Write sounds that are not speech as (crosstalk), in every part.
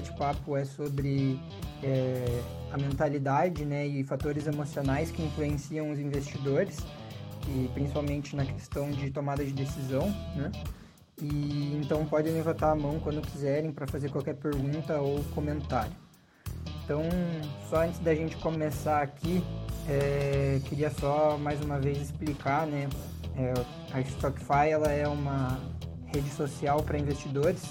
bate-papo é sobre é, a mentalidade né, e fatores emocionais que influenciam os investidores, e principalmente na questão de tomada de decisão. Né? E então podem levantar a mão quando quiserem para fazer qualquer pergunta ou comentário. Então, só antes da gente começar aqui, é, queria só mais uma vez explicar, né? É, a StockFi ela é uma rede social para investidores,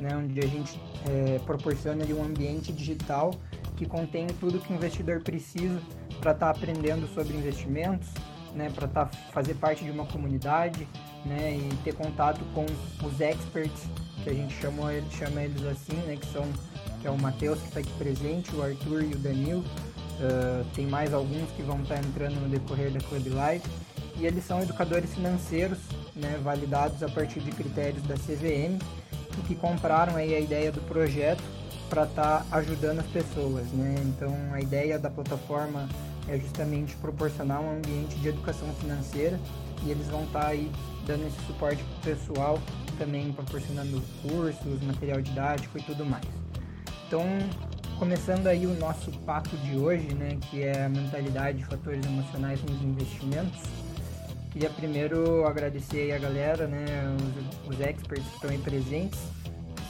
né, onde a gente é, proporciona ali, um ambiente digital que contém tudo que o investidor precisa para estar tá aprendendo sobre investimentos, né, para tá, fazer parte de uma comunidade né, e ter contato com os experts, que a gente chama, chama eles assim, né, que são que é o Matheus que está aqui presente, o Arthur e o Danilo. Uh, tem mais alguns que vão estar tá entrando no decorrer da Club Live. E eles são educadores financeiros, né, validados a partir de critérios da CVM que compraram aí a ideia do projeto para estar tá ajudando as pessoas. Né? Então a ideia da plataforma é justamente proporcionar um ambiente de educação financeira e eles vão estar tá aí dando esse suporte pessoal, também proporcionando cursos, material didático e tudo mais. Então, começando aí o nosso papo de hoje, né, que é a mentalidade e fatores emocionais nos investimentos. Queria primeiro agradecer aí a galera, né, os, os experts que estão aí presentes,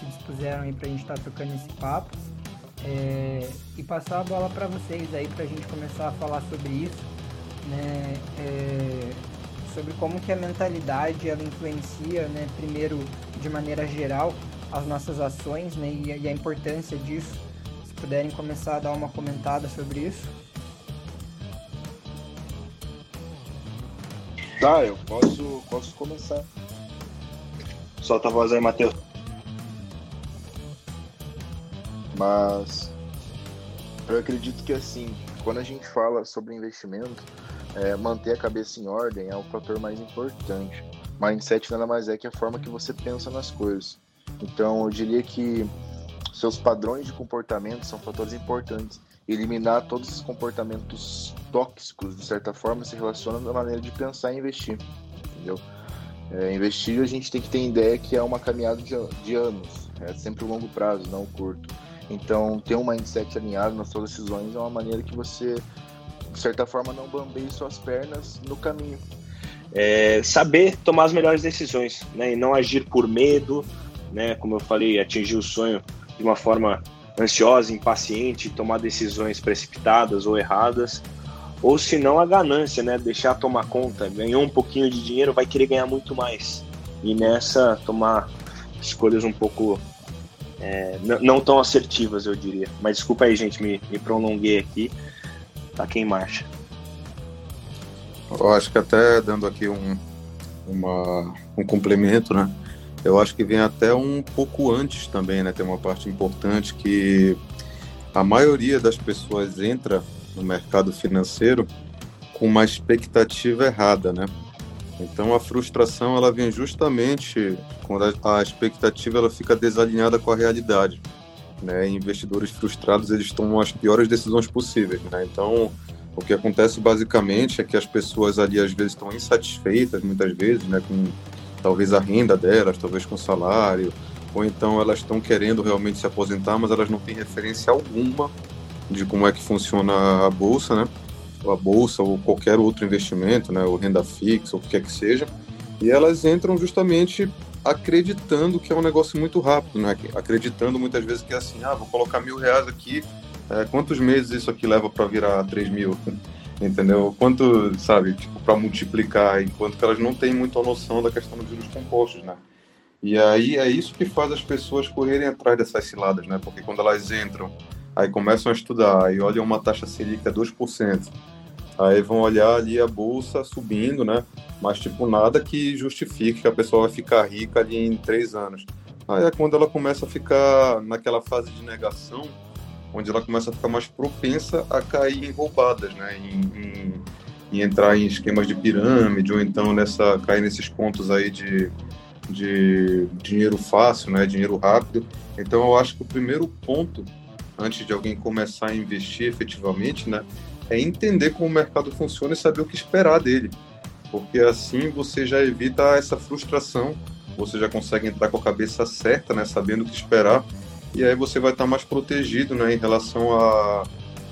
se dispuseram aí para a gente estar tá tocando esse papo. É, e passar a bola para vocês aí para a gente começar a falar sobre isso, né, é, sobre como que a mentalidade ela influencia, né, primeiro de maneira geral as nossas ações né, e, e a importância disso. Se puderem começar a dar uma comentada sobre isso. Tá, eu posso, posso começar. A voz aí, Matheus. Mas eu acredito que assim, quando a gente fala sobre investimento, é, manter a cabeça em ordem é o fator mais importante. Mindset nada mais é que a forma que você pensa nas coisas. Então, eu diria que seus padrões de comportamento são fatores importantes. Eliminar todos esses comportamentos tóxicos, de certa forma, se relaciona da maneira de pensar e investir. Entendeu? É, investir, a gente tem que ter ideia que é uma caminhada de, de anos, é sempre o longo prazo, não o curto. Então, ter um mindset alinhado nas suas decisões é uma maneira que você, de certa forma, não bambeie suas pernas no caminho. É, saber tomar as melhores decisões, né? E não agir por medo, né? Como eu falei, atingir o sonho de uma forma ansiosa, impaciente, tomar decisões precipitadas ou erradas, ou se não a ganância, né? Deixar tomar conta, ganhou um pouquinho de dinheiro, vai querer ganhar muito mais. E nessa tomar escolhas um pouco é, não tão assertivas, eu diria. Mas desculpa aí, gente, me, me prolonguei aqui. Tá aqui em marcha. Eu acho que até dando aqui um, uma, um complemento, né? eu acho que vem até um pouco antes também, né? Tem uma parte importante que a maioria das pessoas entra no mercado financeiro com uma expectativa errada, né? Então a frustração ela vem justamente quando a expectativa ela fica desalinhada com a realidade, né? investidores frustrados eles tomam as piores decisões possíveis, né? Então o que acontece basicamente é que as pessoas ali às vezes estão insatisfeitas muitas vezes, né? Com talvez a renda delas, talvez com salário, ou então elas estão querendo realmente se aposentar, mas elas não têm referência alguma de como é que funciona a bolsa, né? A bolsa ou qualquer outro investimento, né? Ou renda fixa, ou o que quer que seja. E elas entram justamente acreditando que é um negócio muito rápido, né? Acreditando muitas vezes que é assim, ah, vou colocar mil reais aqui, é, quantos meses isso aqui leva para virar três mil? entendeu? Quanto, sabe, tipo, para multiplicar, enquanto que elas não têm muita noção da questão dos juros compostos, né? E aí é isso que faz as pessoas correrem atrás dessas ciladas, né? Porque quando elas entram, aí começam a estudar e olham uma taxa Selic a 2%, aí vão olhar ali a bolsa subindo, né? Mas, tipo, nada que justifique que a pessoa vai ficar rica ali em três anos. Aí é quando ela começa a ficar naquela fase de negação, onde ela começa a ficar mais propensa a cair em roubadas, né? Em, em, em, entrar em esquemas de pirâmide ou então nessa cair nesses pontos aí de, de dinheiro fácil, né? Dinheiro rápido. Então eu acho que o primeiro ponto antes de alguém começar a investir efetivamente, né, é entender como o mercado funciona e saber o que esperar dele, porque assim você já evita essa frustração, você já consegue entrar com a cabeça certa, né, sabendo o que esperar e aí você vai estar mais protegido né, em relação a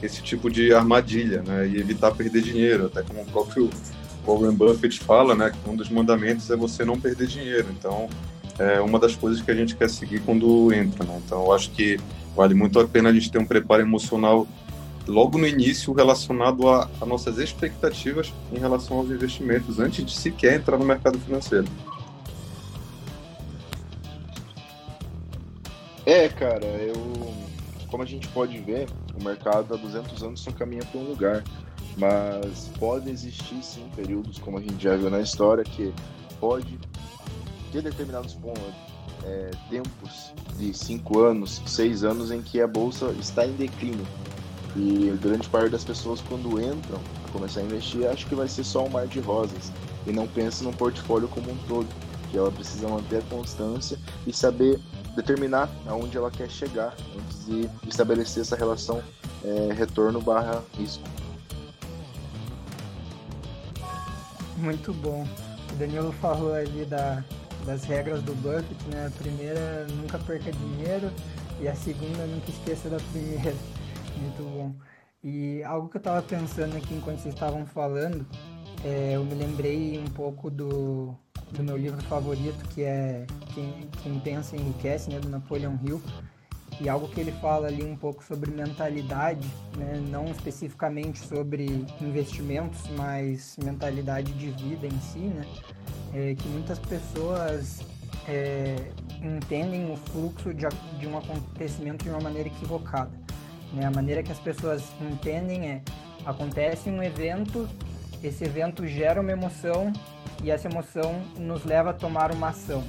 esse tipo de armadilha né, e evitar perder dinheiro, até como o próprio Warren Buffett fala, né, que um dos mandamentos é você não perder dinheiro. Então, é uma das coisas que a gente quer seguir quando entra. Né? Então, eu acho que vale muito a pena a gente ter um preparo emocional logo no início relacionado a, a nossas expectativas em relação aos investimentos, antes de sequer entrar no mercado financeiro. É, cara, eu. Como a gente pode ver, o mercado há 200 anos não caminha para um lugar. Mas pode existir sim períodos, como a gente já viu na história, que pode ter determinados pontos, é, tempos de cinco anos, seis anos em que a bolsa está em declínio. E grande parte das pessoas, quando entram a começar a investir, acho que vai ser só um mar de rosas e não pensa no portfólio como um todo, que ela precisa manter a constância e saber determinar aonde ela quer chegar antes de estabelecer essa relação é, retorno barra risco. Muito bom. O Danilo falou ali da, das regras do Buffett, né? A primeira, nunca perca dinheiro e a segunda, nunca esqueça da primeira. Muito bom. E algo que eu estava pensando aqui enquanto vocês estavam falando, é, eu me lembrei um pouco do, do meu livro favorito, que é Quem, Quem Pensa Enriquece, né, do Napoleon Hill. E algo que ele fala ali um pouco sobre mentalidade, né, não especificamente sobre investimentos, mas mentalidade de vida em si, né, é que muitas pessoas é, entendem o fluxo de, de um acontecimento de uma maneira equivocada. Né? A maneira que as pessoas entendem é: acontece um evento, esse evento gera uma emoção e essa emoção nos leva a tomar uma ação.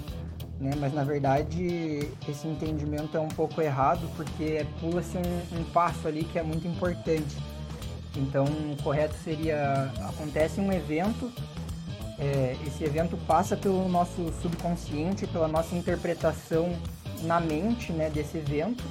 Né? Mas na verdade esse entendimento é um pouco errado porque pula-se um, um passo ali que é muito importante. Então o correto seria acontece um evento, é, esse evento passa pelo nosso subconsciente, pela nossa interpretação na mente né, desse evento,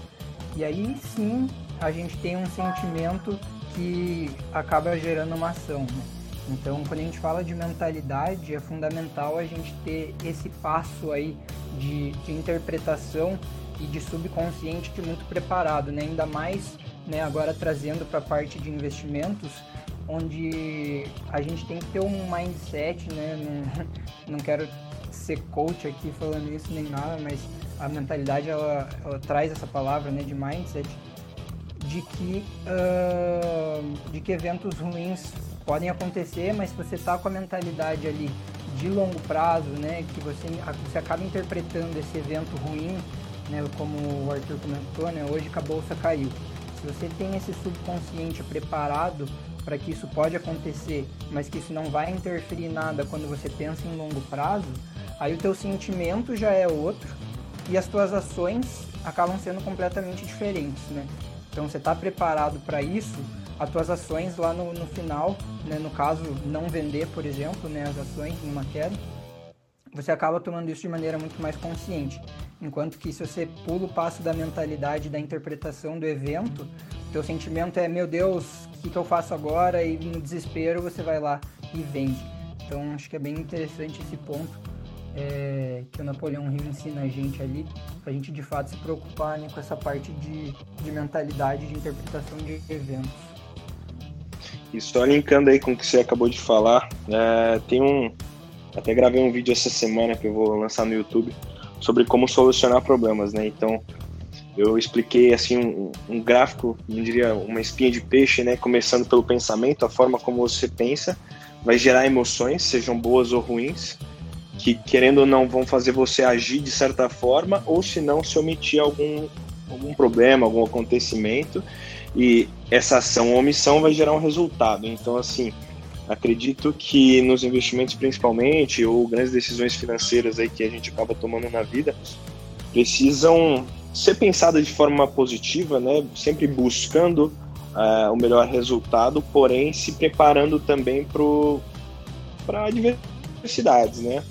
e aí sim a gente tem um sentimento que acaba gerando uma ação. Né? Então, quando a gente fala de mentalidade, é fundamental a gente ter esse passo aí de, de interpretação e de subconsciente é muito preparado, né? Ainda mais, né, agora trazendo para a parte de investimentos, onde a gente tem que ter um mindset, né? Não, (laughs) não quero ser coach aqui falando isso nem nada, mas a mentalidade ela, ela traz essa palavra, né, de mindset, de que, uh, de que eventos ruins podem acontecer, mas se você está com a mentalidade ali de longo prazo, né, que você, você acaba interpretando esse evento ruim, né, como o Arthur comentou, né, hoje que a bolsa caiu. Se você tem esse subconsciente preparado para que isso pode acontecer, mas que isso não vai interferir nada quando você pensa em longo prazo, aí o teu sentimento já é outro e as tuas ações acabam sendo completamente diferentes, né? Então você está preparado para isso, as tuas ações lá no, no final, né, no caso não vender, por exemplo, né, as ações numa queda, você acaba tomando isso de maneira muito mais consciente. Enquanto que se você pula o passo da mentalidade, da interpretação do evento, teu sentimento é, meu Deus, o que, que eu faço agora? E no desespero você vai lá e vende. Então acho que é bem interessante esse ponto é, que o Napoleão Hill ensina a gente ali, para a gente de fato se preocupar né, com essa parte de, de mentalidade, de interpretação de eventos. E só linkando aí com o que você acabou de falar, é, tem um. Até gravei um vídeo essa semana que eu vou lançar no YouTube sobre como solucionar problemas, né? Então, eu expliquei assim um, um gráfico, eu diria uma espinha de peixe, né? Começando pelo pensamento, a forma como você pensa vai gerar emoções, sejam boas ou ruins, que querendo ou não vão fazer você agir de certa forma, ou se não se omitir algum, algum problema, algum acontecimento, e essa ação ou omissão vai gerar um resultado. Então, assim, acredito que nos investimentos principalmente, ou grandes decisões financeiras aí que a gente acaba tomando na vida, precisam ser pensadas de forma positiva, né? sempre buscando uh, o melhor resultado, porém se preparando também para adversidades, né?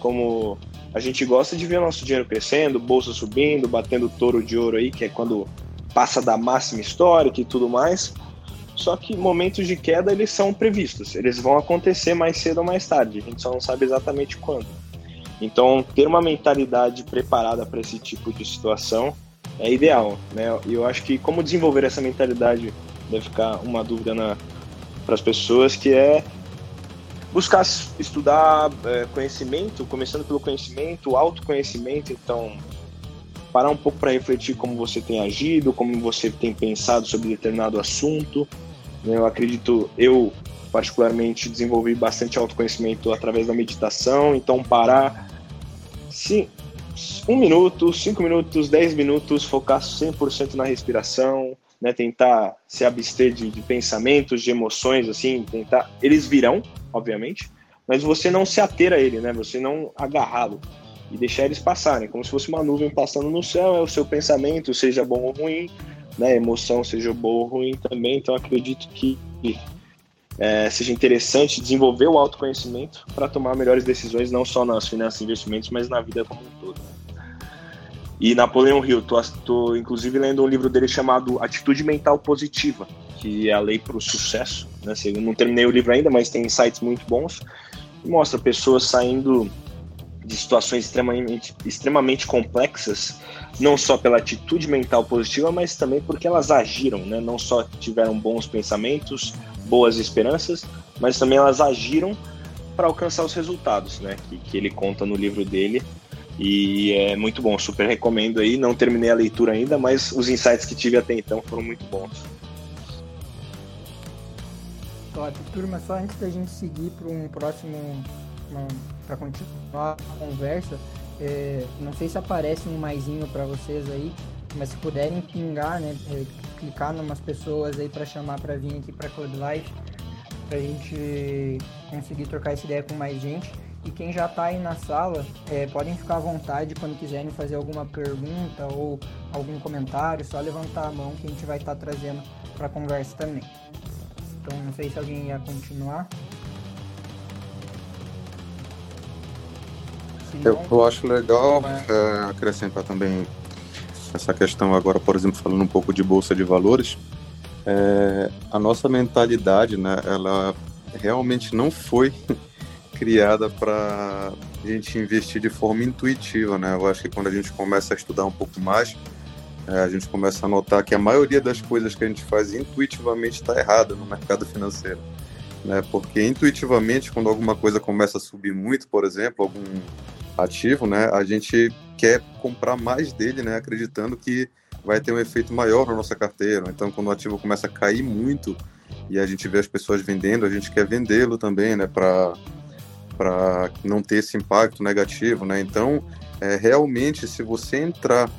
Como a gente gosta de ver nosso dinheiro crescendo, bolsa subindo, batendo touro de ouro aí, que é quando passa da máxima histórica e tudo mais. Só que momentos de queda eles são previstos, eles vão acontecer mais cedo ou mais tarde, a gente só não sabe exatamente quando. Então, ter uma mentalidade preparada para esse tipo de situação é ideal, né? E eu acho que como desenvolver essa mentalidade deve ficar uma dúvida para as pessoas que é buscar estudar é, conhecimento, começando pelo conhecimento, autoconhecimento, então parar um pouco para refletir como você tem agido, como você tem pensado sobre determinado assunto. Né? Eu acredito, eu particularmente desenvolvi bastante autoconhecimento através da meditação, então parar sim, um minuto, cinco minutos, dez minutos, focar 100% na respiração, né, tentar se abster de, de, pensamentos, de emoções, assim, tentar. Eles virão, obviamente, mas você não se ater a ele, né? Você não agarrá-lo e deixar eles passarem, como se fosse uma nuvem passando no céu, é o seu pensamento, seja bom ou ruim, né? Emoção, seja boa ou ruim também. Então, acredito que é, seja interessante desenvolver o autoconhecimento para tomar melhores decisões, não só nas finanças e investimentos, mas na vida como um todo. E Napoleão Hill, tô, tô inclusive lendo um livro dele chamado Atitude Mental Positiva, que é a lei para o sucesso. Né? Eu não terminei o livro ainda, mas tem insights muito bons. E mostra pessoas saindo de situações extremamente, extremamente complexas, não só pela atitude mental positiva, mas também porque elas agiram, né? não só tiveram bons pensamentos, boas esperanças, mas também elas agiram para alcançar os resultados, né? que, que ele conta no livro dele. E é muito bom, super recomendo aí. Não terminei a leitura ainda, mas os insights que tive até então foram muito bons. Top, turma, só antes da gente seguir para um próximo. para continuar a conversa, é, não sei se aparece um maisinho para vocês aí, mas se puderem pingar, né, é, clicar em umas pessoas aí para chamar para vir aqui para Club Life, para a gente conseguir trocar essa ideia com mais gente. E quem já está aí na sala, é, podem ficar à vontade quando quiserem fazer alguma pergunta ou algum comentário, só levantar a mão que a gente vai estar tá trazendo para a conversa também. Então, não sei se alguém ia continuar. eu, eu, acho legal é, acrescentar também essa questão agora, por exemplo, falando um pouco de bolsa de valores. É, a nossa mentalidade, né, ela realmente não foi criada para a gente investir de forma intuitiva, né? Eu acho que quando a gente começa a estudar um pouco mais, é, a gente começa a notar que a maioria das coisas que a gente faz intuitivamente está errada no mercado financeiro, né? Porque intuitivamente, quando alguma coisa começa a subir muito, por exemplo, algum ativo, né? A gente quer comprar mais dele, né? Acreditando que vai ter um efeito maior na nossa carteira. Então, quando o ativo começa a cair muito e a gente vê as pessoas vendendo, a gente quer vendê-lo também, né? Para para não ter esse impacto negativo, né? Então, é, realmente, se você entrar,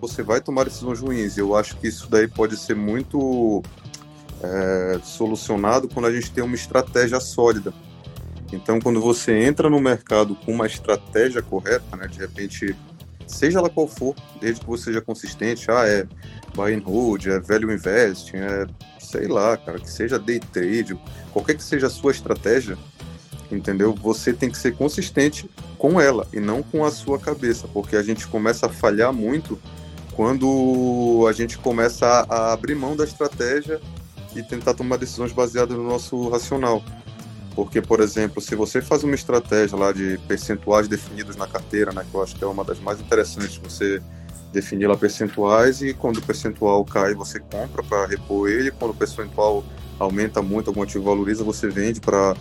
você vai tomar decisões ruins. Eu acho que isso daí pode ser muito é, solucionado quando a gente tem uma estratégia sólida. Então, quando você entra no mercado com uma estratégia correta, né, de repente, seja ela qual for, desde que você seja consistente, ah, é buy and hold, é value investing, é sei lá, cara, que seja day trade, qualquer que seja a sua estratégia, entendeu? Você tem que ser consistente com ela e não com a sua cabeça, porque a gente começa a falhar muito quando a gente começa a, abrir mão da estratégia e tentar tomar decisões baseadas no nosso racional. Porque, por exemplo, se você faz uma estratégia lá de percentuais definidos na carteira, né, que eu acho que é uma das mais interessantes, você definir lá percentuais e quando o percentual cai, você compra para repor ele, quando o percentual aumenta muito, algum ativo valoriza, você vende para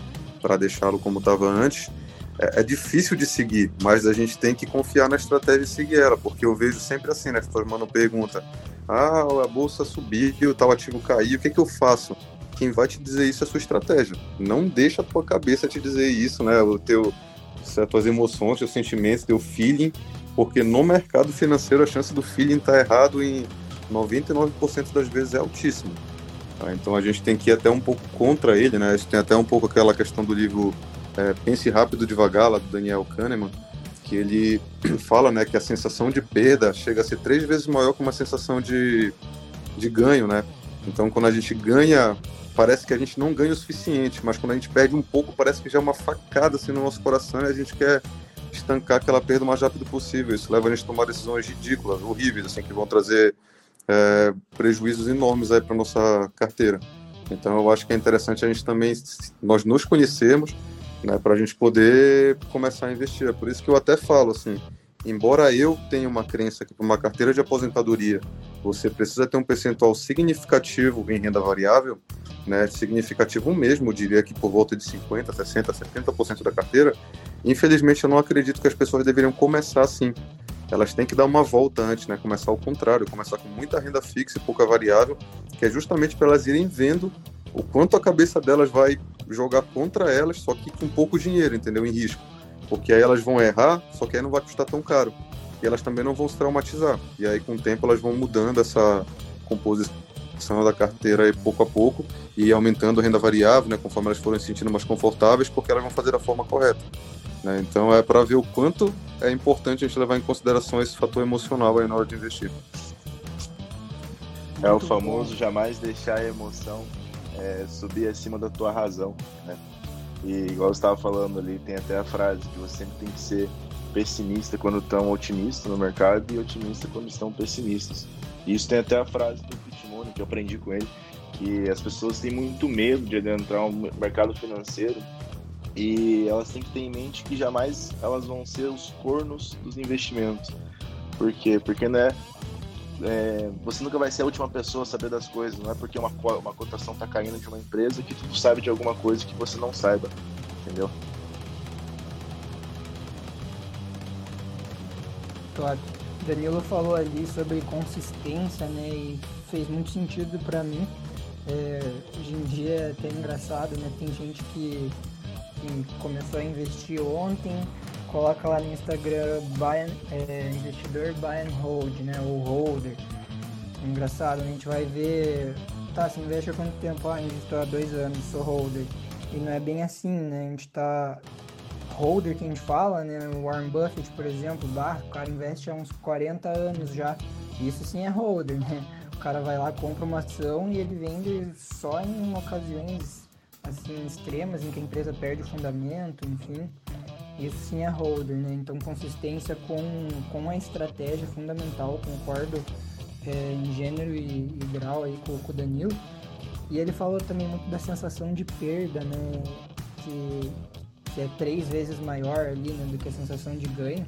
para deixá-lo como estava antes, é, é, difícil de seguir, mas a gente tem que confiar na estratégia e seguir ela, porque eu vejo sempre assim, né? As pessoas mandam pergunta: ah, a bolsa subiu, tal ativo caiu, o que, que eu faço? Quem vai te dizer isso é a sua estratégia. Não deixa a tua cabeça te dizer isso, né? O teu, as tuas emoções, teus sentimentos, teu feeling, porque no mercado financeiro a chance do feeling estar tá errado em 99% das vezes é altíssima. Tá? Então a gente tem que ir até um pouco contra ele, né? A gente tem até um pouco aquela questão do livro é, Pense Rápido Devagar, lá do Daniel Kahneman, que ele (clears throat) fala né, que a sensação de perda chega a ser três vezes maior que uma sensação de, de ganho, né? Então quando a gente ganha, parece que a gente não ganha o suficiente, mas quando a gente perde um pouco, parece que já é uma facada assim no nosso coração e a gente quer estancar aquela perda o mais rápido possível. Isso leva a gente a tomar decisões ridículas, horríveis, assim, que vão trazer é, prejuízos enormes aí para nossa carteira. Então eu acho que é interessante a gente também nós nos conhecermos, né, para a gente poder começar a investir. É por isso que eu até falo assim embora eu tenha uma crença que para uma carteira de aposentadoria você precisa ter um percentual significativo em renda variável, né, significativo mesmo, eu diria que por volta de 50, 60, 70% da carteira, infelizmente eu não acredito que as pessoas deveriam começar assim. Elas têm que dar uma volta antes, né, começar ao contrário, começar com muita renda fixa e pouca variável, que é justamente para elas irem vendo o quanto a cabeça delas vai jogar contra elas, só que com pouco dinheiro, entendeu? Em risco. Porque aí elas vão errar, só que aí não vai custar tão caro. E elas também não vão se traumatizar. E aí, com o tempo, elas vão mudando essa composição da carteira aí, pouco a pouco e aumentando a renda variável, né, conforme elas forem se sentindo mais confortáveis, porque elas vão fazer da forma correta. Né? Então, é para ver o quanto é importante a gente levar em consideração esse fator emocional aí na hora de investir. É o famoso jamais deixar a emoção é, subir acima da tua razão, né? E igual eu estava falando ali, tem até a frase que você sempre tem que ser pessimista quando estão otimistas no mercado e otimista quando estão pessimistas. Isso tem até a frase do Fitzmoon, que eu aprendi com ele, que as pessoas têm muito medo de adentrar no mercado financeiro e elas têm que ter em mente que jamais elas vão ser os cornos dos investimentos. Por quê? Porque né, é, você nunca vai ser a última pessoa a saber das coisas. Não é porque uma, uma cotação está caindo de uma empresa que tu sabe de alguma coisa que você não saiba. Entendeu? Claro. Danilo falou ali sobre consistência, né? E fez muito sentido para mim. É, hoje em dia é até engraçado, né? Tem gente que, que começou a investir ontem, coloca lá no Instagram buy, é, investidor buy and hold, né? Ou holder. Engraçado, a gente vai ver, tá, você investe há quanto tempo? Ah, investiu há dois anos, sou holder. E não é bem assim, né? A gente tá holder que a gente fala, né? O Warren Buffett, por exemplo, o cara investe há uns 40 anos já. Isso sim é holder, né? O cara vai lá, compra uma ação e ele vende só em ocasiões assim extremas em que a empresa perde o fundamento, enfim. Isso sim é holder, né? Então consistência com, com a estratégia fundamental, concordo é, em gênero e, e grau aí com, com, o Danilo. E ele falou também muito da sensação de perda, né? Que, que é três vezes maior ali né, do que a sensação de ganho.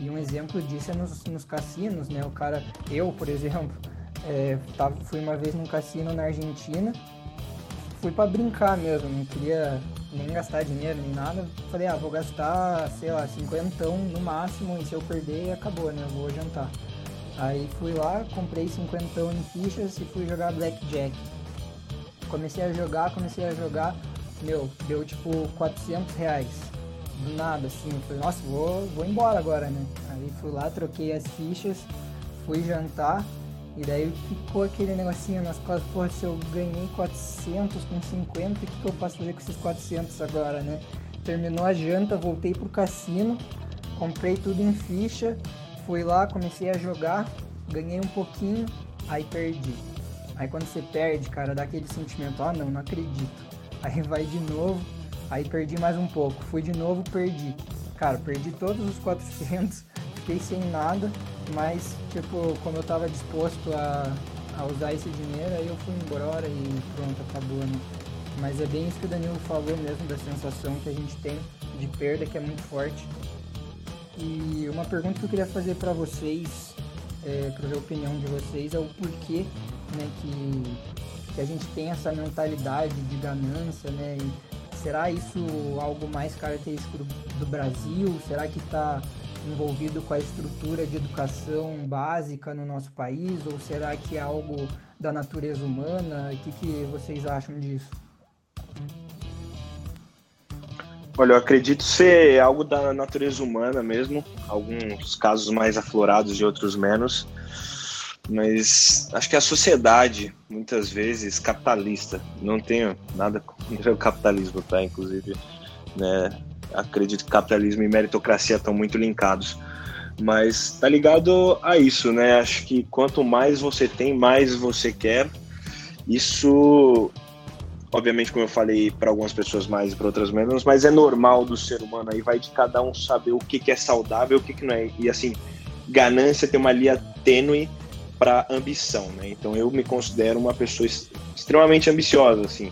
E um exemplo disso é nos, nos cassinos, né? O cara, eu, por exemplo, é, (laughs) tava, fui uma vez num cassino na Argentina, fui para brincar mesmo, não queria nem gastar dinheiro, nem nada. Falei, ah, vou gastar, sei lá, cinquentão no máximo, e se eu perder, acabou, né? Eu vou jantar. Aí fui lá, comprei cinquentão em fichas e fui jogar Blackjack. Comecei a jogar, comecei a jogar, meu, deu tipo 400 reais. Do nada, assim. Eu falei, nossa, vou, vou embora agora, né? Aí fui lá, troquei as fichas, fui jantar, e daí ficou aquele negocinho nas costas, porra, se eu ganhei 400 com 50, o que, que eu posso fazer com esses 400 agora, né? Terminou a janta, voltei pro cassino, comprei tudo em ficha, fui lá, comecei a jogar, ganhei um pouquinho, aí perdi. Aí quando você perde, cara, dá aquele sentimento, ah não, não acredito. Aí vai de novo, aí perdi mais um pouco, fui de novo, perdi. Cara, perdi todos os 400, (laughs) fiquei sem nada, mas, tipo, como eu tava disposto a, a usar esse dinheiro, aí eu fui embora e pronto, acabou, né? Mas é bem isso que o Danilo falou mesmo, da sensação que a gente tem de perda, que é muito forte. E uma pergunta que eu queria fazer para vocês, é, para ver a opinião de vocês, é o porquê né, que, que a gente tem essa mentalidade de ganância, né? E será isso algo mais característico do, do Brasil? Será que está envolvido com a estrutura de educação básica no nosso país? Ou será que é algo da natureza humana? O que, que vocês acham disso? Olha, eu acredito ser algo da natureza humana mesmo, alguns casos mais aflorados e outros menos, mas acho que a sociedade, muitas vezes, capitalista, não tenho nada contra o capitalismo, tá? Inclusive, né, acredito que capitalismo e meritocracia estão muito linkados. Mas tá ligado a isso, né? Acho que quanto mais você tem, mais você quer. Isso, obviamente, como eu falei, para algumas pessoas mais e para outras menos, mas é normal do ser humano. Aí vai de cada um saber o que, que é saudável o que, que não é. E assim, ganância tem uma linha tênue para ambição, né? Então eu me considero uma pessoa extremamente ambiciosa, assim,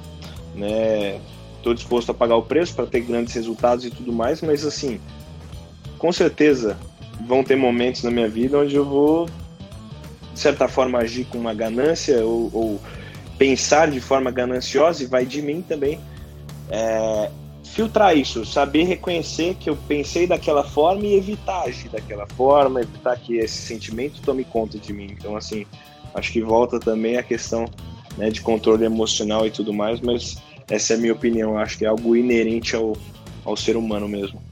né? estou disposto a pagar o preço para ter grandes resultados e tudo mais, mas assim, com certeza, vão ter momentos na minha vida onde eu vou, de certa forma, agir com uma ganância ou, ou pensar de forma gananciosa e vai de mim também é, filtrar isso, saber reconhecer que eu pensei daquela forma e evitar agir daquela forma, evitar que esse sentimento tome conta de mim. Então, assim, acho que volta também a questão né, de controle emocional e tudo mais, mas essa é a minha opinião. Acho que é algo inerente ao, ao ser humano mesmo.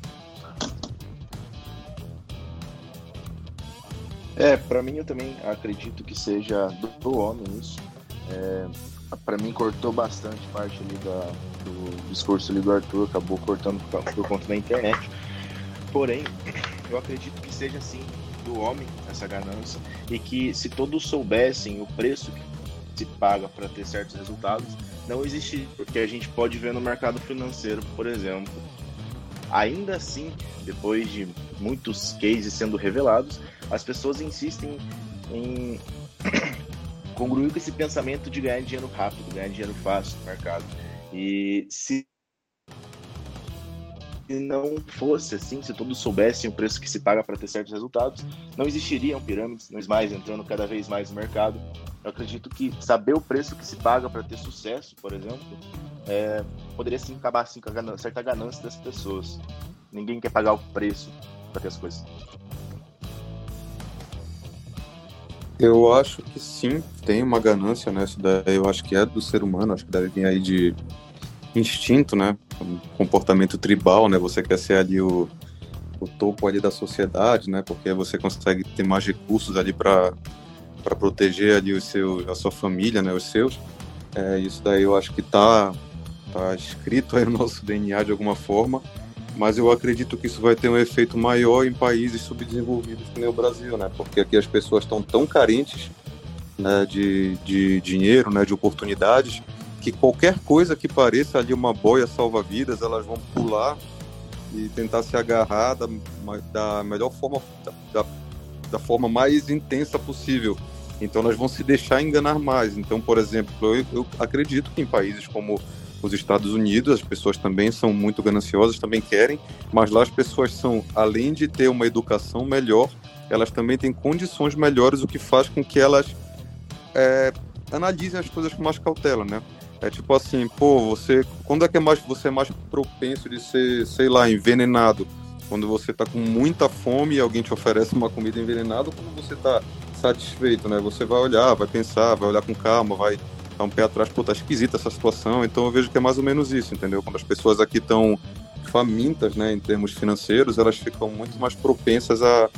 É, para mim eu também acredito que seja do, do homem isso. É, para mim cortou bastante parte ali da, do discurso ali do Arthur, acabou cortando por, por conta da internet. Porém, eu acredito que seja assim do homem essa ganância e que se todos soubessem o preço que se paga para ter certos resultados, não existe, porque a gente pode ver no mercado financeiro, por exemplo, ainda assim, depois de muitos cases sendo revelados, as pessoas insistem em congruir com esse pensamento de ganhar dinheiro rápido, ganhar dinheiro fácil no mercado. E se não fosse assim, se todos soubessem o preço que se paga para ter certos resultados, não existiriam pirâmides, não mais entrando cada vez mais no mercado. Eu acredito que saber o preço que se paga para ter sucesso, por exemplo, é, poderia sim acabar assim, com a certa ganância das pessoas. Ninguém quer pagar o preço para ter as coisas. Eu acho que sim, tem uma ganância né? daí, eu acho que é do ser humano, acho que deve vir aí de instinto, né? Um comportamento tribal, né? Você quer ser ali o, o topo ali da sociedade, né? Porque você consegue ter mais recursos ali para para proteger ali o seu, a sua família, né? Os seus. É, isso daí eu acho que tá tá escrito aí no nosso DNA de alguma forma mas eu acredito que isso vai ter um efeito maior em países subdesenvolvidos como o Brasil, né? Porque aqui as pessoas estão tão carentes né, de, de dinheiro, né, de oportunidades, que qualquer coisa que pareça ali uma boia salva-vidas, elas vão pular e tentar se agarrar da, da melhor forma, da, da forma mais intensa possível. Então elas vão se deixar enganar mais. Então, por exemplo, eu, eu acredito que em países como os Estados Unidos, as pessoas também são muito gananciosas, também querem, mas lá as pessoas são, além de ter uma educação melhor, elas também têm condições melhores, o que faz com que elas é, analisem as coisas com mais cautela, né? É tipo assim, pô, você, quando é que é mais, você é mais propenso de ser, sei lá, envenenado? Quando você tá com muita fome e alguém te oferece uma comida envenenada, ou quando você tá satisfeito, né? Você vai olhar, vai pensar, vai olhar com calma, vai tá um pé atrás, pô, tá esquisita essa situação. Então eu vejo que é mais ou menos isso, entendeu? Quando as pessoas aqui estão famintas, né, em termos financeiros, elas ficam muito mais propensas a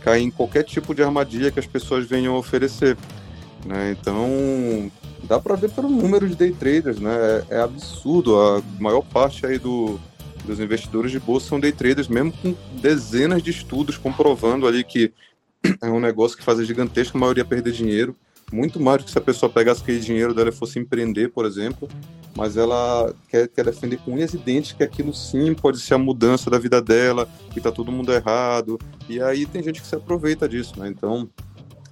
cair em qualquer tipo de armadilha que as pessoas venham oferecer. Né? Então, dá para ver pelo número de day traders, né? É, é, absurdo. A maior parte aí do, dos investidores de bolsa são day traders, mesmo com dezenas de estudos comprovando ali que (clears throat) é um negócio que faz a gigantesca maioria perder dinheiro muito mais do que se a pessoa pegasse aquele dinheiro dela e fosse empreender, por exemplo, mas ela quer, quer defender com unhas e dentes que aquilo sim pode ser a mudança da vida dela, que tá todo mundo errado, e aí tem gente que se aproveita disso, né? Então,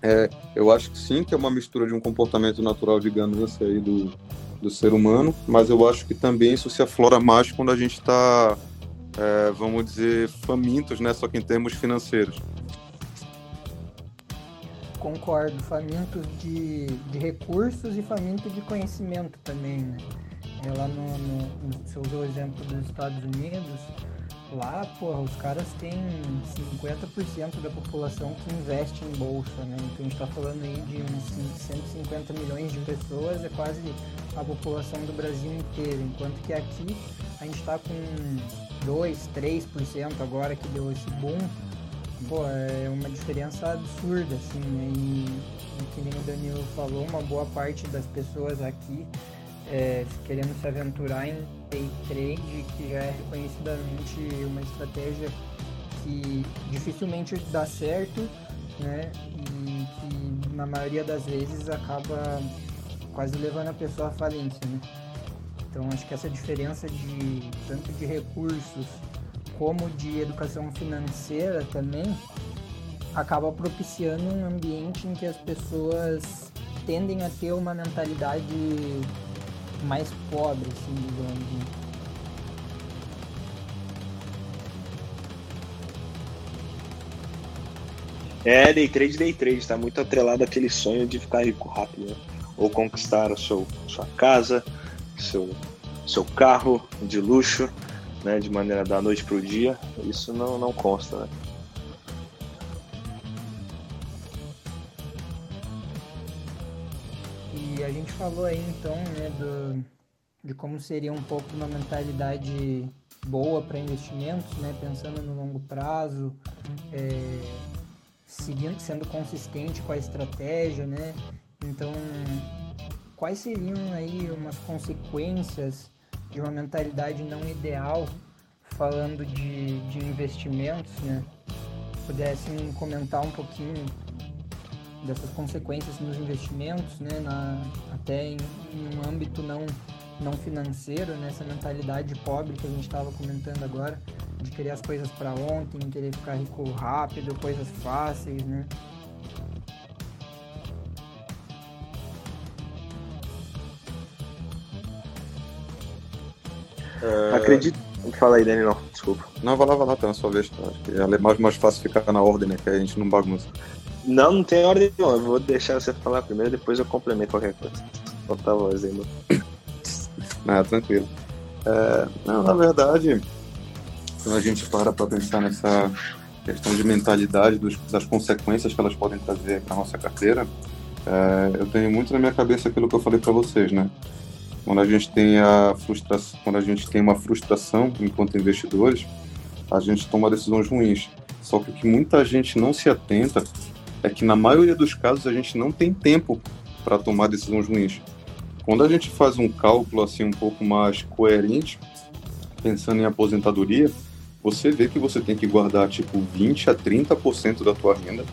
é, eu acho que sim, que é uma mistura de um comportamento natural de ganância aí do, do ser humano, mas eu acho que também isso se aflora mais quando a gente está, é, vamos dizer, famintos, né? Só que em termos financeiros concordo, famintos de, de recursos e faminto de conhecimento também, né? No, no, no, você usou o exemplo dos Estados Unidos, lá, porra, os caras têm 50% da população que investe em bolsa, né? Então a gente tá falando aí de uns 150 milhões de pessoas, é quase a população do Brasil inteiro, enquanto que aqui a gente tá com 2, 3% agora que deu esse boom pô, é uma diferença absurda, assim, né? E, e que nem o Danilo falou, uma boa parte das pessoas aqui é, querendo se aventurar em day trade, que já é reconhecidamente uma estratégia que dificilmente dá certo, né? E que na maioria das vezes acaba quase levando a pessoa à falência, né? Então acho que essa diferença de tanto de recursos como de educação financeira também, acaba propiciando um ambiente em que as pessoas tendem a ter uma mentalidade mais pobre, assim, digamos. É, day trade, day trade, está muito atrelado àquele sonho de ficar rico rápido, né? ou conquistar seu, sua casa, seu, seu carro de luxo, né? De maneira da noite para o dia. Isso não, não consta, né? E a gente falou aí então, né, do, de como seria um pouco uma mentalidade boa para investimentos, né, pensando no longo prazo, é, seguindo, sendo consistente com a estratégia, né? Então, quais seriam aí umas consequências de uma mentalidade não ideal, falando de, de investimentos, né? Pudessem comentar um pouquinho dessas consequências nos investimentos, né? Na, até em, em um âmbito não não financeiro, né? mentalidade pobre que a gente estava comentando agora, de querer as coisas para ontem, querer ficar rico rápido, coisas fáceis, né? É... Acredito. Fala aí, Dani, não, desculpa. Não, vai lá, vai lá, tá na sua vez. Tá? Acho que é mais, mais fácil ficar na ordem, né? Que a gente não bagunça. Não, não tem ordem não. Eu vou deixar você falar primeiro, depois eu complemento qualquer coisa. Solta a voz aí, mano. Não, tranquilo. É, não, na verdade, quando a gente para para pensar nessa questão de mentalidade, dos, das consequências que elas podem trazer para nossa carteira, é, eu tenho muito na minha cabeça aquilo que eu falei para vocês, né? Quando a gente tem a frustração, quando a gente tem uma frustração enquanto investidores, a gente toma decisões ruins. Só que o que muita gente não se atenta é que na maioria dos casos a gente não tem tempo para tomar decisões ruins. Quando a gente faz um cálculo assim um pouco mais coerente, pensando em aposentadoria, você vê que você tem que guardar tipo 20 a 30% da tua renda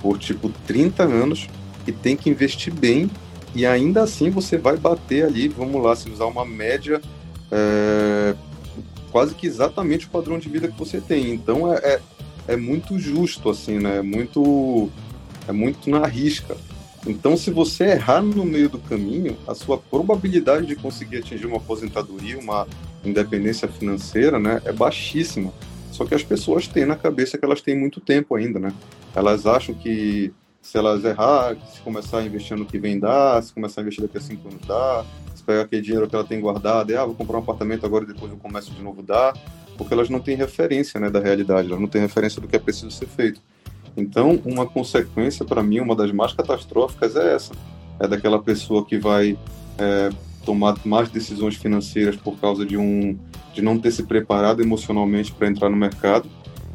por tipo 30 anos e tem que investir bem e ainda assim você vai bater ali, vamos lá, se usar uma média é, quase que exatamente o padrão de vida que você tem. Então é, é, é muito justo assim, né? É muito é muito na risca. Então, se você errar no meio do caminho, a sua probabilidade de conseguir atingir uma aposentadoria, uma independência financeira, né, é baixíssima. Só que as pessoas têm na cabeça que elas têm muito tempo ainda, né? Elas acham que se elas errar, se começar a investir no que vem dá, se começar a investir daqui a cinco anos dá, se pegar aquele dinheiro que ela tem guardado, e, ah, vou comprar um apartamento agora e depois eu começo de novo dá, porque elas não têm referência, né, da realidade, elas não têm referência do que é preciso ser feito. Então, uma consequência para mim, uma das mais catastróficas é essa: é daquela pessoa que vai é, tomar mais decisões financeiras por causa de um de não ter se preparado emocionalmente para entrar no mercado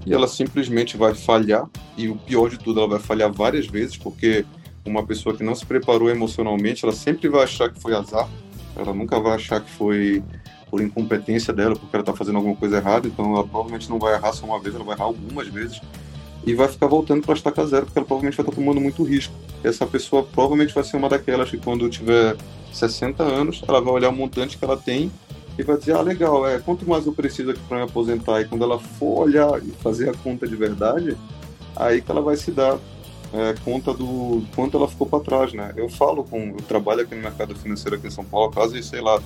e ela simplesmente vai falhar. E o pior de tudo ela vai falhar várias vezes porque uma pessoa que não se preparou emocionalmente ela sempre vai achar que foi azar. Ela nunca vai achar que foi por incompetência dela porque ela está fazendo alguma coisa errada. Então ela provavelmente não vai errar só uma vez ela vai errar algumas vezes. E vai ficar voltando para estaca zero, porque ela provavelmente vai estar tomando muito risco. Essa pessoa provavelmente vai ser uma daquelas que quando tiver 60 anos, ela vai olhar o montante que ela tem e vai dizer, ah, legal, é, quanto mais eu preciso aqui para me aposentar? E quando ela for olhar e fazer a conta de verdade, aí que ela vai se dar é, conta do quanto ela ficou para trás, né? Eu falo com, eu trabalho aqui no mercado financeiro aqui em São Paulo, quase, sei lá,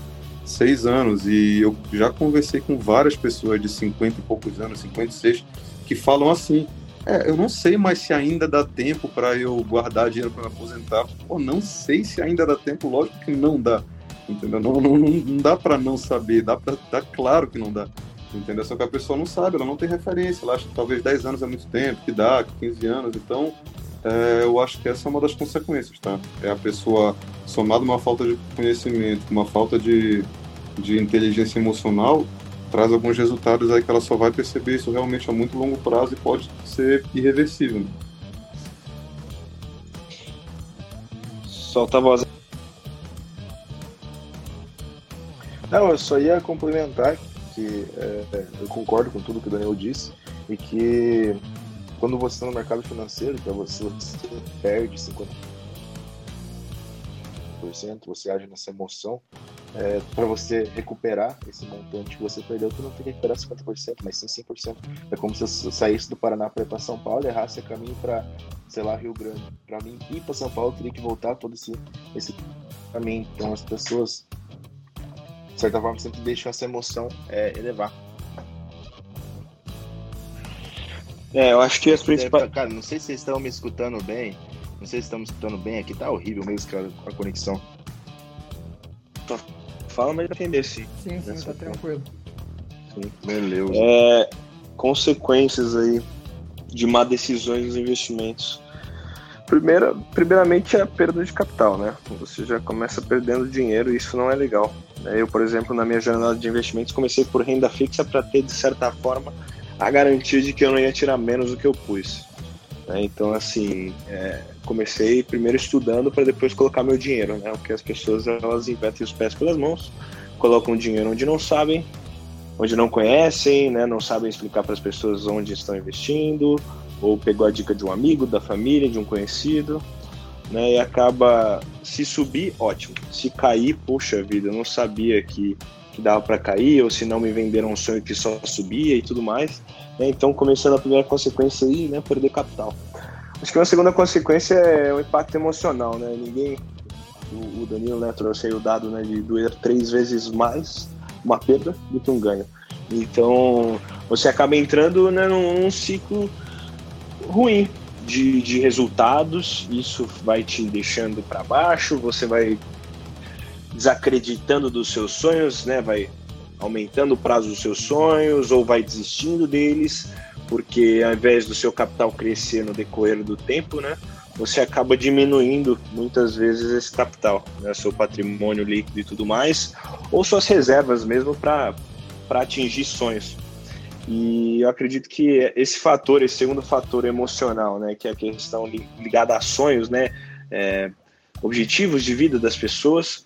seis anos, e eu já conversei com várias pessoas de 50 e poucos anos, 56, que falam assim, é, eu não sei mais se ainda dá tempo para eu guardar dinheiro para me aposentar. Pô, não sei se ainda dá tempo, lógico que não dá. Entendeu? Não, não, não, dá para não saber, dá para dar claro que não dá. Entendeu? Só que a pessoa não sabe, ela não tem referência, ela acha que talvez 10 anos é muito tempo, que dá, que 15 anos. Então, é, eu acho que essa é uma das consequências, tá? É a pessoa, somado uma falta de conhecimento, uma falta de, de inteligência emocional, traz alguns resultados aí que ela só vai perceber isso realmente a muito longo prazo e pode ser irreversível. Solta a voz. Não, eu só ia complementar que é, eu concordo com tudo que o Daniel disse e que quando você está no mercado financeiro, para você, você perde 50%, você age nessa emoção, é, para você recuperar esse montante que você perdeu, tu não tem que recuperar 50%, mas sim 100%. É como se eu saísse do Paraná para ir para São Paulo errasse o caminho para, sei lá, Rio Grande. Para mim ir para São Paulo, teria que voltar todo esse, esse caminho. Então as pessoas, de certa forma, sempre deixam essa emoção é, elevar. É, eu acho que as principais. Cara, não sei se vocês estão me escutando bem. Não sei se estão me escutando bem. Aqui tá horrível mesmo a conexão. Fala, mas entender sim. Sim, sim, tá tranquilo. Sim, beleza. É, consequências aí de má decisões nos investimentos. Primeira, primeiramente é a perda de capital, né? Você já começa perdendo dinheiro e isso não é legal. Eu, por exemplo, na minha jornada de investimentos, comecei por renda fixa para ter, de certa forma, a garantia de que eu não ia tirar menos do que eu pus. Né? Então, assim, é, comecei primeiro estudando para depois colocar meu dinheiro, né? Porque as pessoas elas invertem os pés pelas mãos, colocam dinheiro onde não sabem, onde não conhecem, né? Não sabem explicar para as pessoas onde estão investindo, ou pegou a dica de um amigo, da família, de um conhecido, né? E acaba se subir, ótimo. Se cair, puxa vida, eu não sabia que que dava para cair, ou se não me venderam um sonho que só subia e tudo mais. Né? Então, começando a primeira consequência aí, né, perder capital. Acho que uma segunda consequência é o impacto emocional, né? Ninguém, o, Danilo né, trouxe aí o dado né, de doer três vezes mais uma perda do que um ganho. Então, você acaba entrando né, num ciclo ruim de, de resultados, isso vai te deixando para baixo, você vai desacreditando dos seus sonhos, né? Vai aumentando o prazo dos seus sonhos ou vai desistindo deles, porque ao invés do seu capital crescer no decorrer do tempo, né? Você acaba diminuindo muitas vezes esse capital, né, seu patrimônio líquido e tudo mais, ou suas reservas mesmo para atingir sonhos. E eu acredito que esse fator, esse segundo fator emocional, né, que é a questão ligada a sonhos, né, é, objetivos de vida das pessoas,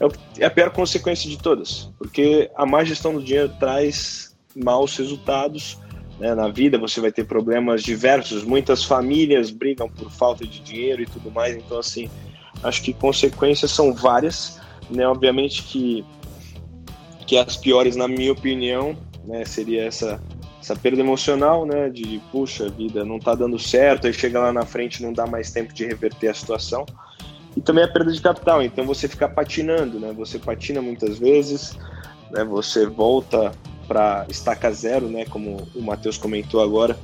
é, é a pior consequência de todas, porque a má gestão do dinheiro traz maus resultados. Né? Na vida você vai ter problemas diversos, muitas famílias brigam por falta de dinheiro e tudo mais, então assim, acho que consequências são várias, né? Obviamente que que as piores, na minha opinião, né, seria essa essa perda emocional, né, de puxa vida, não tá dando certo, aí chega lá na frente não dá mais tempo de reverter a situação e também a perda de capital. Então você fica patinando, né? Você patina muitas vezes, né? Você volta para estaca zero, né? Como o Matheus comentou agora.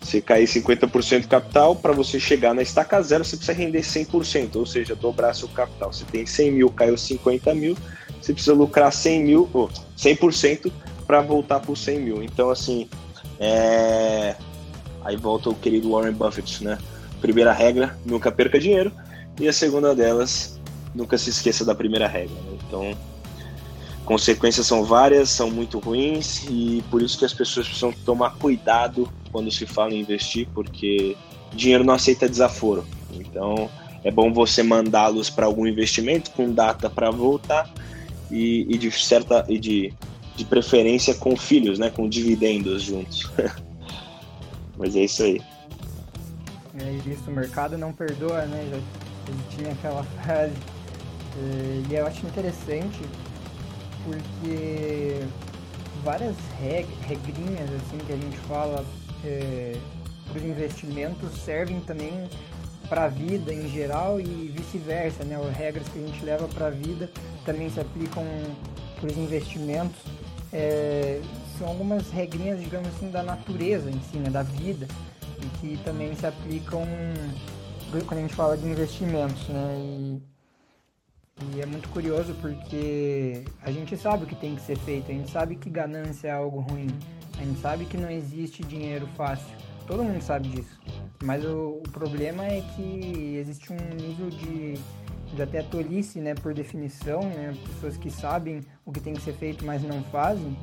Você cair 50% de capital, para você chegar na estaca zero, você precisa render 100%, ou seja, dobrar seu capital. Você tem 100 mil, caiu 50 mil, você precisa lucrar 100 mil, ou 100% para voltar para 100 mil. Então, assim, é... aí volta o querido Warren Buffett, né? Primeira regra, nunca perca dinheiro. E a segunda delas, nunca se esqueça da primeira regra. Né? Então, consequências são várias, são muito ruins e por isso que as pessoas precisam tomar cuidado quando se fala em investir, porque dinheiro não aceita desaforo. Então, é bom você mandá-los para algum investimento com data para voltar e, e, de certa e de, de preferência com filhos, né, com dividendos juntos. (laughs) Mas é isso aí. É isso, o mercado não perdoa, né? Já tinha aquela (laughs) frase. E eu acho interessante porque várias reg regrinhas assim que a gente fala é, para os investimentos servem também para a vida em geral e vice-versa, né? As regras que a gente leva para a vida também se aplicam para os investimentos. É, são algumas regrinhas, digamos assim, da natureza em si, né? da vida, e que também se aplicam quando a gente fala de investimentos, né? E, e, é muito curioso porque a gente sabe o que tem que ser feito, a gente sabe que ganância é algo ruim, a gente sabe que não existe dinheiro fácil, todo mundo sabe disso. Mas o, o problema é que existe um nível de, de até tolice, né, por definição, né, pessoas que sabem o que tem que ser feito, mas não fazem,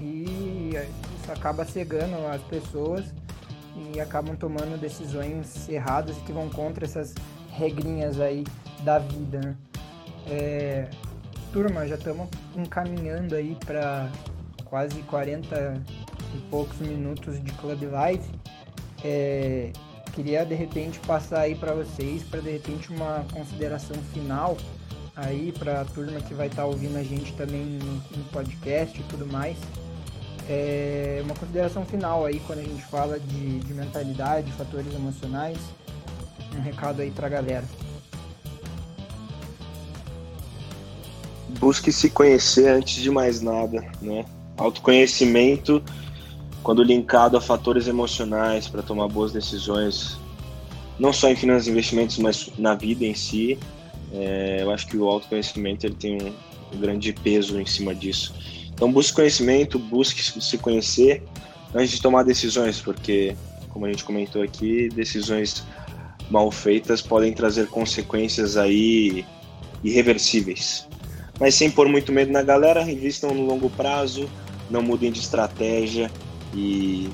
e isso acaba cegando as pessoas e acabam tomando decisões erradas que vão contra essas regrinhas aí da vida, né? É, turma, já estamos encaminhando aí para quase 40 e poucos minutos de Club Live. É, queria de repente passar aí para vocês, para de repente uma consideração final aí para a turma que vai estar tá ouvindo a gente também no, podcast e tudo mais. É uma consideração final aí quando a gente fala de, de mentalidade, fatores emocionais. Um recado aí pra galera. Busque se conhecer antes de mais nada, né? Autoconhecimento quando linkado a fatores emocionais para tomar boas decisões, não só em finanças e investimentos, mas na vida em si, é, eu acho que o autoconhecimento ele tem um, um grande peso em cima disso. Então busque conhecimento, busque se conhecer antes de tomar decisões, porque, como a gente comentou aqui, decisões mal feitas podem trazer consequências aí irreversíveis. Mas sem pôr muito medo na galera, invistam no longo prazo, não mudem de estratégia e,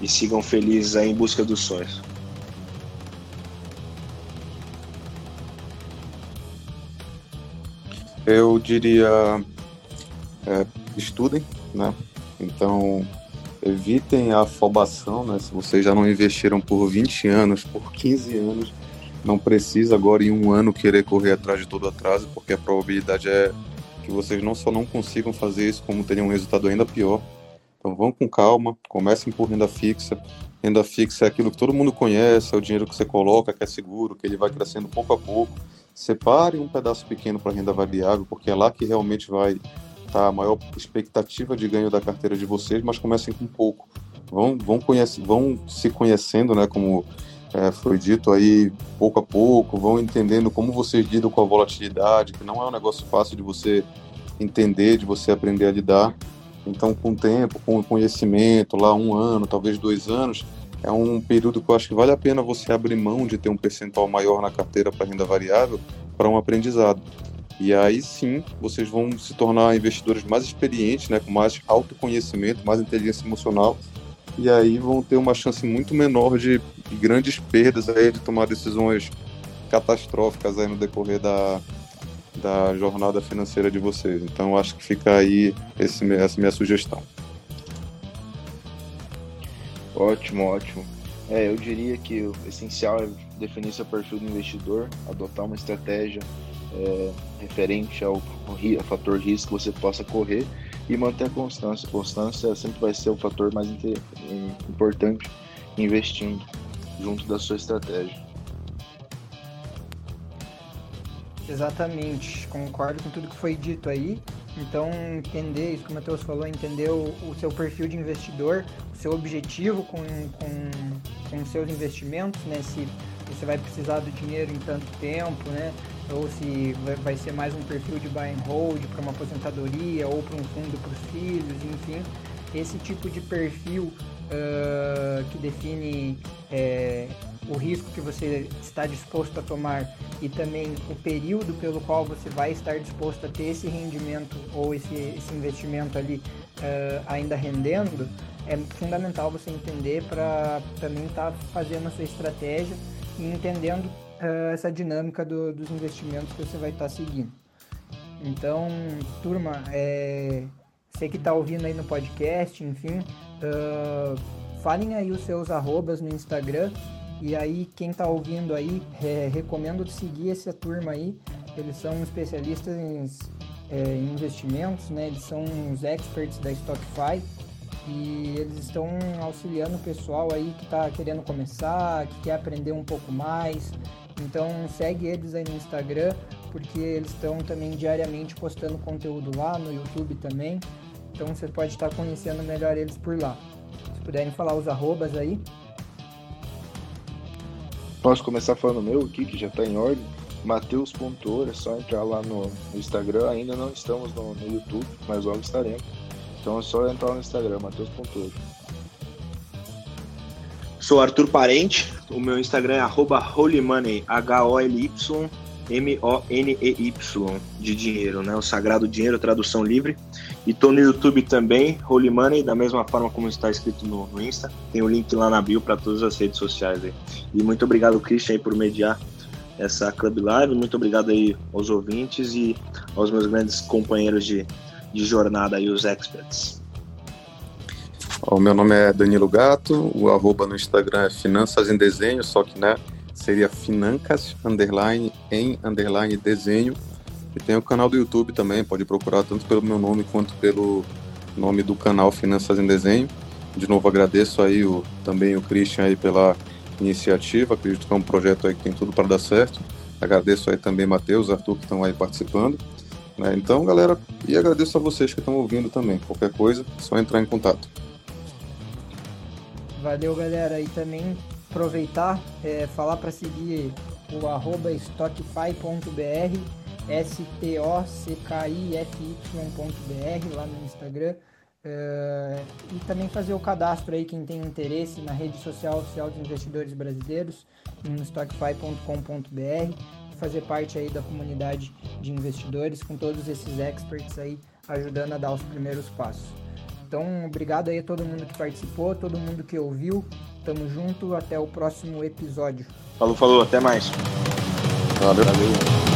e sigam felizes aí em busca dos sonhos. Eu diria é, estudem, né? Então evitem a afobação, né? Se vocês já não investiram por 20 anos, por 15 anos, não precisa agora em um ano querer correr atrás de todo atraso, porque a probabilidade é que vocês não só não consigam fazer isso, como teriam um resultado ainda pior. Então vão com calma, comecem por renda fixa. Renda fixa é aquilo que todo mundo conhece, é o dinheiro que você coloca, que é seguro, que ele vai crescendo pouco a pouco. Separe um pedaço pequeno para renda variável, porque é lá que realmente vai estar tá a maior expectativa de ganho da carteira de vocês, mas comecem com pouco. Vão, vão, conhece, vão se conhecendo, né, como é, foi dito aí, pouco a pouco, vão entendendo como vocês lidam com a volatilidade, que não é um negócio fácil de você entender, de você aprender a lidar. Então, com o tempo, com o conhecimento, lá um ano, talvez dois anos, é um período que eu acho que vale a pena você abrir mão de ter um percentual maior na carteira para renda variável para um aprendizado. E aí sim, vocês vão se tornar investidores mais experientes, né, com mais autoconhecimento, mais inteligência emocional, e aí vão ter uma chance muito menor de, de grandes perdas aí, de tomar decisões catastróficas aí no decorrer da, da jornada financeira de vocês. Então acho que fica aí esse, essa minha sugestão. Ótimo, ótimo. É, eu diria que o essencial é definir seu perfil do investidor, adotar uma estratégia é, referente ao, ao, fator risco que você possa correr e manter a constância. Constância sempre vai ser o fator mais importante investindo junto da sua estratégia. Exatamente, concordo com tudo que foi dito aí. Então, entender isso que o Matheus falou, entender o, o, seu perfil de investidor, o seu objetivo com, com, com seus investimentos, né? Se você vai precisar do dinheiro em tanto tempo, né? Ou se vai ser mais um perfil de buy and hold para uma aposentadoria ou para um fundo para os filhos, enfim. Esse tipo de perfil uh, que define é, o risco que você está disposto a tomar e também o período pelo qual você vai estar disposto a ter esse rendimento ou esse, esse investimento ali uh, ainda rendendo, é fundamental você entender para também estar tá fazendo a sua estratégia e entendendo uh, essa dinâmica do, dos investimentos que você vai estar tá seguindo. Então, turma, é, você que está ouvindo aí no podcast, enfim, uh, falem aí os seus arrobas no Instagram e aí, quem está ouvindo aí, é, recomendo seguir essa turma aí. Eles são especialistas em, é, investimentos, né? Eles são os experts da StockFi e eles estão auxiliando o pessoal aí que está querendo começar, que quer aprender um pouco mais. Então segue eles aí no Instagram, porque eles estão também diariamente postando conteúdo lá no YouTube também. Então você pode estar conhecendo melhor eles por lá. Se puderem falar os arrobas aí. Posso começar falando o meu aqui, que já está em ordem. Mateus.ouro, é só entrar lá no, Instagram. Ainda não estamos no, no, YouTube, mas logo estaremos. Então é só entrar no Instagram, Mateus.ouro. Sou Arthur Parente, o meu Instagram é holymoney, H-O-L-Y, M-O-N-E-Y, de dinheiro, né? O Sagrado Dinheiro, tradução livre. E tô no YouTube também, Holy Money, da mesma forma como está escrito no, no Insta. Tem o link lá na bio para todas as redes sociais aí. E muito obrigado, Christian, aí, por mediar essa Club Live. Muito obrigado aí aos ouvintes e aos meus grandes companheiros de, de jornada aí, os experts. O meu nome é Danilo Gato, o arroba no Instagram é Finanças em Desenho, só que né, seria Financas, underline, em, underline, desenho. E tem o canal do YouTube também, pode procurar tanto pelo meu nome quanto pelo nome do canal Finanças em Desenho. De novo agradeço aí o, também o Christian aí pela iniciativa, acredito que é um projeto aí que tem tudo para dar certo. Agradeço aí também Matheus, Arthur que estão aí participando. Né? Então, galera, e agradeço a vocês que estão ouvindo também. Qualquer coisa, é só entrar em contato. Valeu, galera. E também aproveitar, é, falar para seguir o arroba stockify.br, S-T-O-C-K-I-F-Y.br lá no Instagram. Uh, e também fazer o cadastro aí, quem tem interesse na rede social oficial dos investidores brasileiros, no stockify.com.br, fazer parte aí da comunidade de investidores com todos esses experts aí ajudando a dar os primeiros passos. Então, obrigado aí a todo mundo que participou, todo mundo que ouviu. Tamo junto, até o próximo episódio. Falou, falou, até mais. Valeu. Valeu.